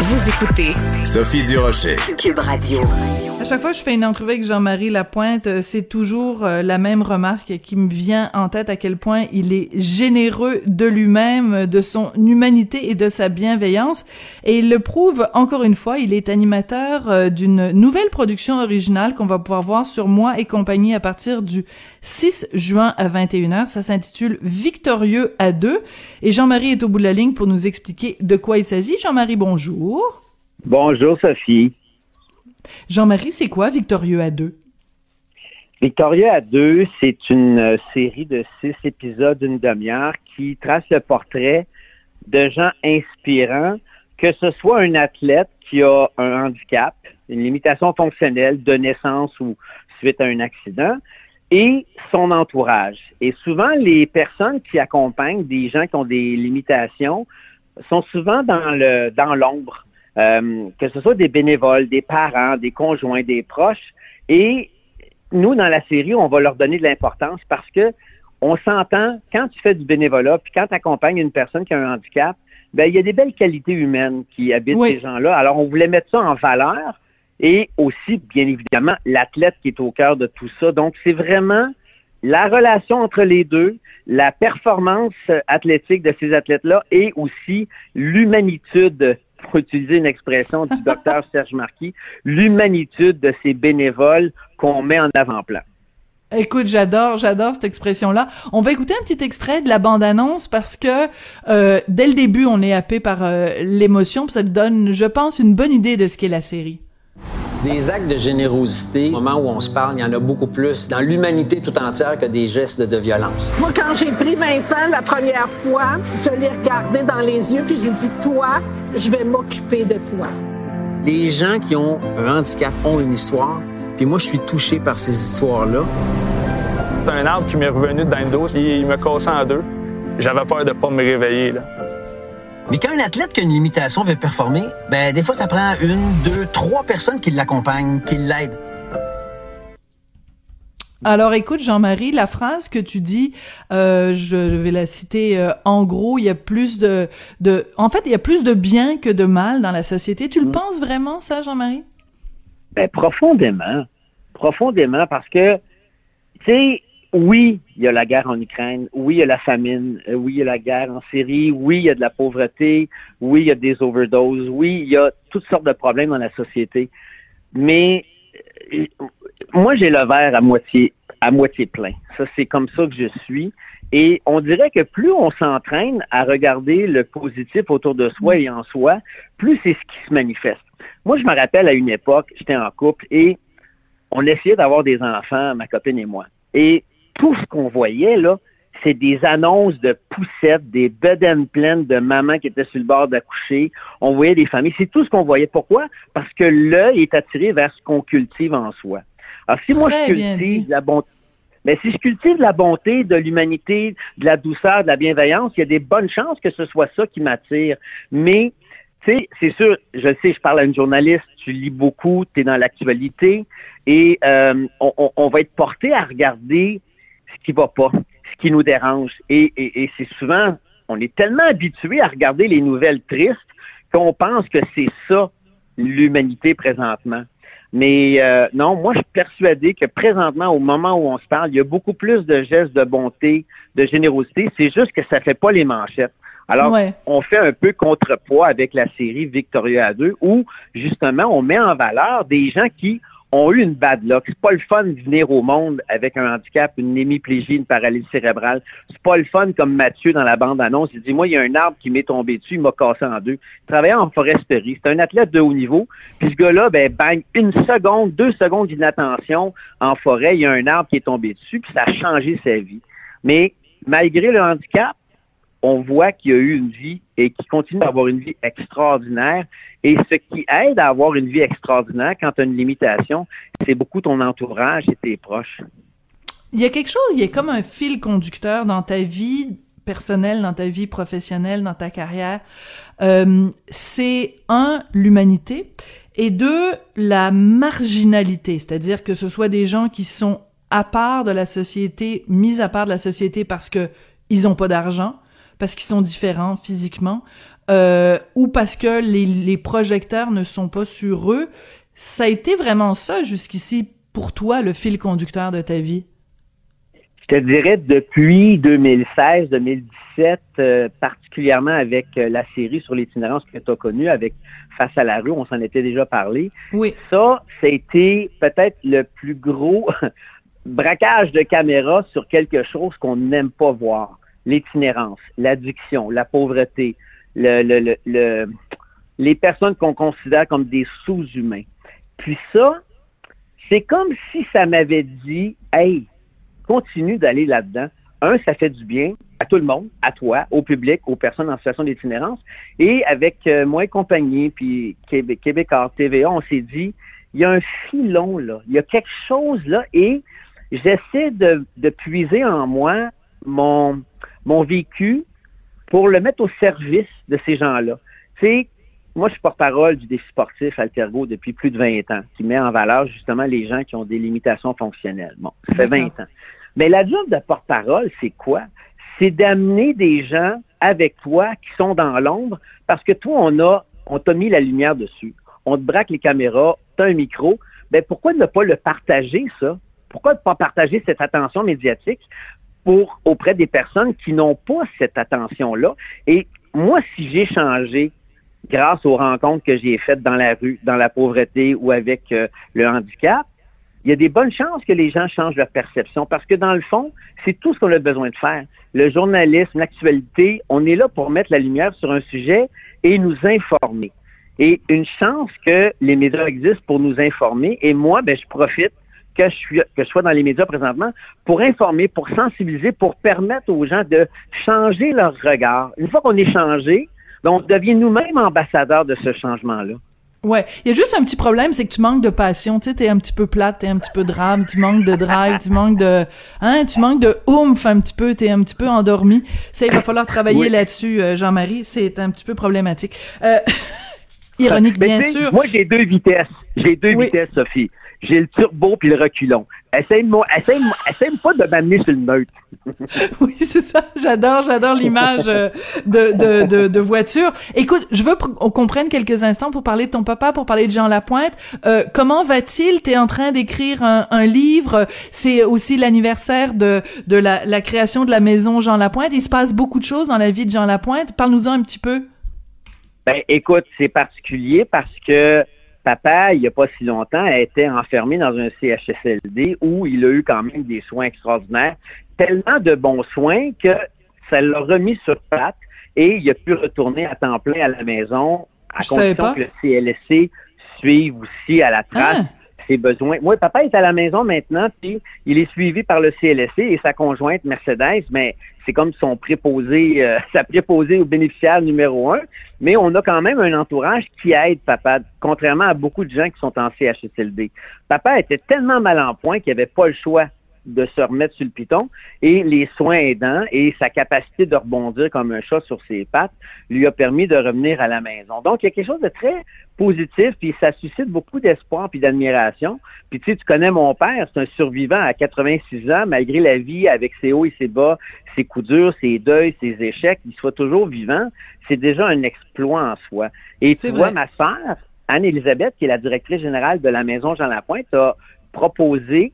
Vous écoutez Sophie Durocher. Cube Radio. À chaque fois que je fais une entrevue avec Jean-Marie Lapointe, euh, c'est toujours euh, la même remarque qui me vient en tête à quel point il est généreux de lui-même, de son humanité et de sa bienveillance. Et il le prouve encore une fois, il est animateur euh, d'une nouvelle production originale qu'on va pouvoir voir sur Moi et compagnie à partir du 6 juin à 21h. Ça s'intitule Victorieux à deux. Et Jean-Marie est au bout de la ligne pour nous expliquer de quoi il s'agit. Jean-Marie, bonjour. Bonjour Sophie. Jean-Marie, c'est quoi Victorieux à deux? Victorieux à deux, c'est une euh, série de six épisodes d'une demi-heure qui trace le portrait de gens inspirants, que ce soit un athlète qui a un handicap, une limitation fonctionnelle de naissance ou suite à un accident, et son entourage. Et souvent, les personnes qui accompagnent des gens qui ont des limitations sont souvent dans le dans l'ombre. Euh, que ce soit des bénévoles, des parents, des conjoints, des proches. Et nous, dans la série, on va leur donner de l'importance parce que on s'entend, quand tu fais du bénévolat, puis quand tu accompagnes une personne qui a un handicap, ben, il y a des belles qualités humaines qui habitent ces gens-là. Alors, on voulait mettre ça en valeur et aussi, bien évidemment, l'athlète qui est au cœur de tout ça. Donc, c'est vraiment la relation entre les deux, la performance athlétique de ces athlètes-là et aussi l'humanitude pour utiliser une expression du docteur Serge Marquis, l'humanitude de ces bénévoles qu'on met en avant-plan. Écoute, j'adore, j'adore cette expression-là. On va écouter un petit extrait de la bande-annonce parce que euh, dès le début, on est happé par euh, l'émotion, ça nous donne, je pense, une bonne idée de ce qu'est la série. Des actes de générosité, au moment où on se parle, il y en a beaucoup plus dans l'humanité tout entière que des gestes de violence. Moi, quand j'ai pris Vincent la première fois, je l'ai regardé dans les yeux puis je lui ai dit Toi, je vais m'occuper de toi. Les gens qui ont un handicap ont une histoire, puis moi, je suis touché par ces histoires-là. C'est un arbre qui m'est revenu dans le dos, il me cassait en deux. J'avais peur de pas me réveiller. Là. Mais quand un athlète qui a une limitation veut performer, ben des fois ça prend une, deux, trois personnes qui l'accompagnent, qui l'aident. Alors écoute Jean-Marie, la phrase que tu dis, euh, je, vais la citer euh, en gros, il y a plus de, de, en fait il y a plus de bien que de mal dans la société. Tu le mm. penses vraiment ça, Jean-Marie? Ben profondément, profondément parce que tu sais oui, il y a la guerre en Ukraine, oui, il y a la famine, euh, oui, il y a la guerre en Syrie, oui, il y a de la pauvreté, oui, il y a des overdoses, oui, il y a toutes sortes de problèmes dans la société. Mais euh, moi, j'ai le verre à moitié, à moitié plein. Ça, c'est comme ça que je suis. Et on dirait que plus on s'entraîne à regarder le positif autour de soi et en soi, plus c'est ce qui se manifeste. Moi, je me rappelle à une époque, j'étais en couple et on essayait d'avoir des enfants, ma copine et moi. Et tout ce qu'on voyait, là, c'est des annonces de poussettes, des bedaines pleines de mamans qui étaient sur le bord d'accoucher. On voyait des familles. C'est tout ce qu'on voyait. Pourquoi? Parce que l'œil est attiré vers ce qu'on cultive en soi. Alors, si moi, je cultive la bonté, mais si je cultive la bonté, de l'humanité, de la douceur, de la bienveillance, il y a des bonnes chances que ce soit ça qui m'attire. Mais, tu sais, c'est sûr, je sais, je parle à une journaliste, tu lis beaucoup, tu es dans l'actualité, et euh, on, on va être porté à regarder ce qui va pas, ce qui nous dérange. Et, et, c'est souvent, on est tellement habitué à regarder les nouvelles tristes qu'on pense que c'est ça l'humanité présentement. Mais euh, non, moi je suis persuadé que présentement, au moment où on se parle, il y a beaucoup plus de gestes de bonté, de générosité. C'est juste que ça fait pas les manchettes. Alors, on fait un peu contrepoids avec la série Victoria 2, où justement on met en valeur des gens qui ont eu une bad luck. C'est pas le fun de venir au monde avec un handicap, une hémiplégie, une paralysie cérébrale. C'est pas le fun comme Mathieu dans la bande-annonce. Il dit, moi, il y a un arbre qui m'est tombé dessus, il m'a cassé en deux. Il travaillait en foresterie. C'est un athlète de haut niveau. Puis ce gars-là, ben, bang, une seconde, deux secondes d'inattention en forêt, il y a un arbre qui est tombé dessus, puis ça a changé sa vie. Mais malgré le handicap, on voit qu'il a eu une vie et qu'il continue d'avoir une vie extraordinaire. Et ce qui aide à avoir une vie extraordinaire quand tu as une limitation, c'est beaucoup ton entourage et tes proches. Il y a quelque chose, il y a comme un fil conducteur dans ta vie personnelle, dans ta vie professionnelle, dans ta carrière. Euh, c'est un, l'humanité, et deux, la marginalité, c'est-à-dire que ce soit des gens qui sont à part de la société, mis à part de la société parce que ils ont pas d'argent, parce qu'ils sont différents physiquement, euh, ou parce que les, les projecteurs ne sont pas sur eux. Ça a été vraiment ça jusqu'ici pour toi, le fil conducteur de ta vie? Je te dirais depuis 2016, 2017, euh, particulièrement avec euh, la série sur l'itinérance que tu as connue, avec Face à la rue, on s'en était déjà parlé. Oui. Ça, ça a été peut-être le plus gros braquage de caméra sur quelque chose qu'on n'aime pas voir. L'itinérance, l'addiction, la pauvreté, le, le, le, les personnes qu'on considère comme des sous-humains. Puis ça, c'est comme si ça m'avait dit, hey, continue d'aller là-dedans. Un, ça fait du bien à tout le monde, à toi, au public, aux personnes en situation d'itinérance. Et avec euh, moi et compagnie, puis Québec, Québécois, TVA, on s'est dit, il y a un filon là, il y a quelque chose là, et j'essaie de puiser en moi mon, mon vécu pour le mettre au service de ces gens-là. Tu sais, moi, je suis porte-parole du défi sportif Altergo depuis plus de 20 ans, qui met en valeur justement les gens qui ont des limitations fonctionnelles. Bon, ça fait 20 ans. Mais la job de porte-parole, c'est quoi? C'est d'amener des gens avec toi qui sont dans l'ombre parce que toi, on a, on t'a mis la lumière dessus. On te braque les caméras, tu as un micro. Ben, pourquoi ne pas le partager, ça? Pourquoi ne pas partager cette attention médiatique pour, auprès des personnes qui n'ont pas cette attention-là? Et moi, si j'ai changé grâce aux rencontres que j'ai faites dans la rue, dans la pauvreté ou avec euh, le handicap, il y a des bonnes chances que les gens changent leur perception parce que dans le fond, c'est tout ce qu'on a besoin de faire. Le journalisme, l'actualité, on est là pour mettre la lumière sur un sujet et nous informer. Et une chance que les médias existent pour nous informer. Et moi, ben, je profite que je, suis, que je sois dans les médias présentement pour informer, pour sensibiliser, pour permettre aux gens de changer leur regard. Une fois qu'on est changé, ben, on devient nous-mêmes ambassadeurs de ce changement-là. Ouais, il y a juste un petit problème, c'est que tu manques de passion, tu sais, t'es un petit peu plate, t'es un petit peu drame, tu manques de drive, tu manques de, hein, tu manques de oomph un petit peu, t'es un petit peu endormi. Ça, il va falloir travailler là-dessus, euh, Jean-Marie, c'est un petit peu problématique. Euh, ironique, bien sûr. Moi, j'ai deux vitesses. J'ai deux vitesses, Sophie. J'ai le turbo puis le reculon. Essaye-moi, essaye, essaye pas de m'amener sur le neutre. oui, c'est ça. J'adore, j'adore l'image euh, de, de, de, de, voiture. Écoute, je veux qu'on comprenne quelques instants pour parler de ton papa, pour parler de Jean Lapointe. Euh, comment va-t-il? T'es en train d'écrire un, un, livre. C'est aussi l'anniversaire de, de la, la création de la maison Jean Lapointe. Il se passe beaucoup de choses dans la vie de Jean Lapointe. Parle-nous-en un petit peu. Ben, écoute, c'est particulier parce que papa, il n'y a pas si longtemps, a été enfermé dans un CHSLD où il a eu quand même des soins extraordinaires, tellement de bons soins que ça l'a remis sur patte et il a pu retourner à temps plein à la maison à condition que le CLSC suive aussi à la trace. Ah ses besoins. Moi, papa est à la maison maintenant, puis il est suivi par le CLSC et sa conjointe Mercedes, mais c'est comme son préposé, euh, sa préposé au bénéficiaire numéro un. Mais on a quand même un entourage qui aide papa, contrairement à beaucoup de gens qui sont en CHSLD. Papa était tellement mal en point qu'il avait pas le choix de se remettre sur le piton et les soins aidants et sa capacité de rebondir comme un chat sur ses pattes lui a permis de revenir à la maison. Donc, il y a quelque chose de très positif, puis ça suscite beaucoup d'espoir puis d'admiration. Puis tu sais, tu connais mon père, c'est un survivant à 86 ans, malgré la vie avec ses hauts et ses bas, ses coups durs, ses deuils, ses échecs, il soit toujours vivant. C'est déjà un exploit en soi. Et tu vois, ma sœur, Anne-Élisabeth, qui est la directrice générale de la Maison Jean Lapointe, a proposé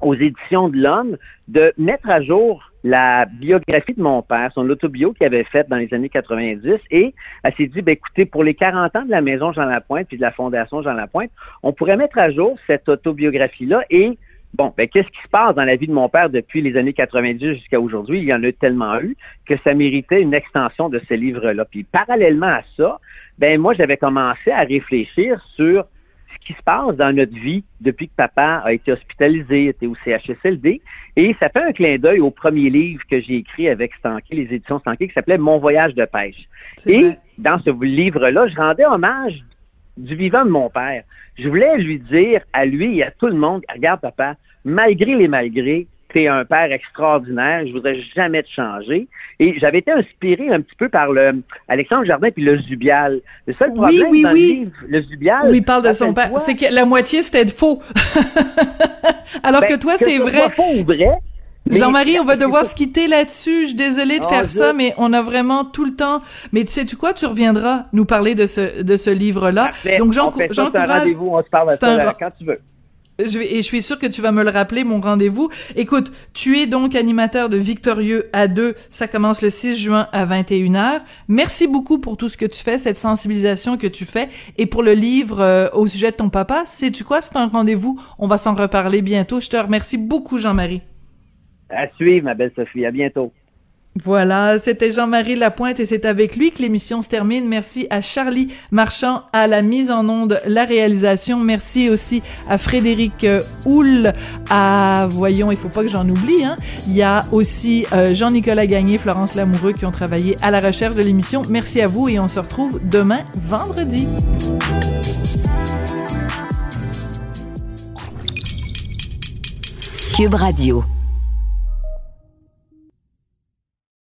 aux éditions de l'Homme de mettre à jour la biographie de mon père, son autobio qu'il avait faite dans les années 90, et elle s'est dit, ben, écoutez, pour les 40 ans de la Maison Jean Lapointe puis de la Fondation Jean Lapointe, on pourrait mettre à jour cette autobiographie-là et Bon, ben, qu'est-ce qui se passe dans la vie de mon père depuis les années 90 jusqu'à aujourd'hui? Il y en a tellement eu que ça méritait une extension de ce livre-là. Puis, parallèlement à ça, ben, moi, j'avais commencé à réfléchir sur ce qui se passe dans notre vie depuis que papa a été hospitalisé, était au CHSLD. Et ça fait un clin d'œil au premier livre que j'ai écrit avec Stanky, les éditions Stanky, qui s'appelait Mon voyage de pêche. Et dans ce livre-là, je rendais hommage du vivant de mon père. Je voulais lui dire à lui et à tout le monde, regarde papa, malgré les malgrés, tu es un père extraordinaire, je voudrais jamais te changer. Et j'avais été inspiré un petit peu par le Alexandre Jardin puis le Zubial. Le seul problème oui, oui, dans oui. le livre, le Zubial... Où il parle de son père, c'est que la moitié c'était faux. Alors ben, que toi, c'est vrai. Soit faux ou vrai, Jean-Marie, on va devoir se quitter là-dessus. Je suis désolée de Oh, faire ça, mais on a vraiment tout le temps. Mais tu sais, tu quoi, tu reviendras nous parler de ce de ce livre-là. Donc ça, c'est un rendez-vous, on se parle un ça quand tu veux. Je vais, et je suis sûre que tu vas me le rappeler, mon rendez-vous. Écoute, tu es donc animateur de Victorieux à 2. Ça commence le 6 juin à 21h. Merci beaucoup pour tout ce que tu fais, cette sensibilisation que tu fais. Et pour le livre euh, au sujet de ton papa, sais-tu quoi? C'est un rendez-vous. On va s'en reparler bientôt. Je te remercie beaucoup, Jean-Marie. À suivre, ma belle Sophie. À bientôt. Voilà, c'était Jean-Marie Lapointe et c'est avec lui que l'émission se termine. Merci à Charlie Marchand à la mise en onde, la réalisation. Merci aussi à Frédéric euh, Houle, à, voyons, il faut pas que j'en oublie, hein. Il y a aussi euh, Jean-Nicolas Gagné, Florence Lamoureux qui ont travaillé à la recherche de l'émission. Merci à vous et on se retrouve demain, vendredi. Cube Radio.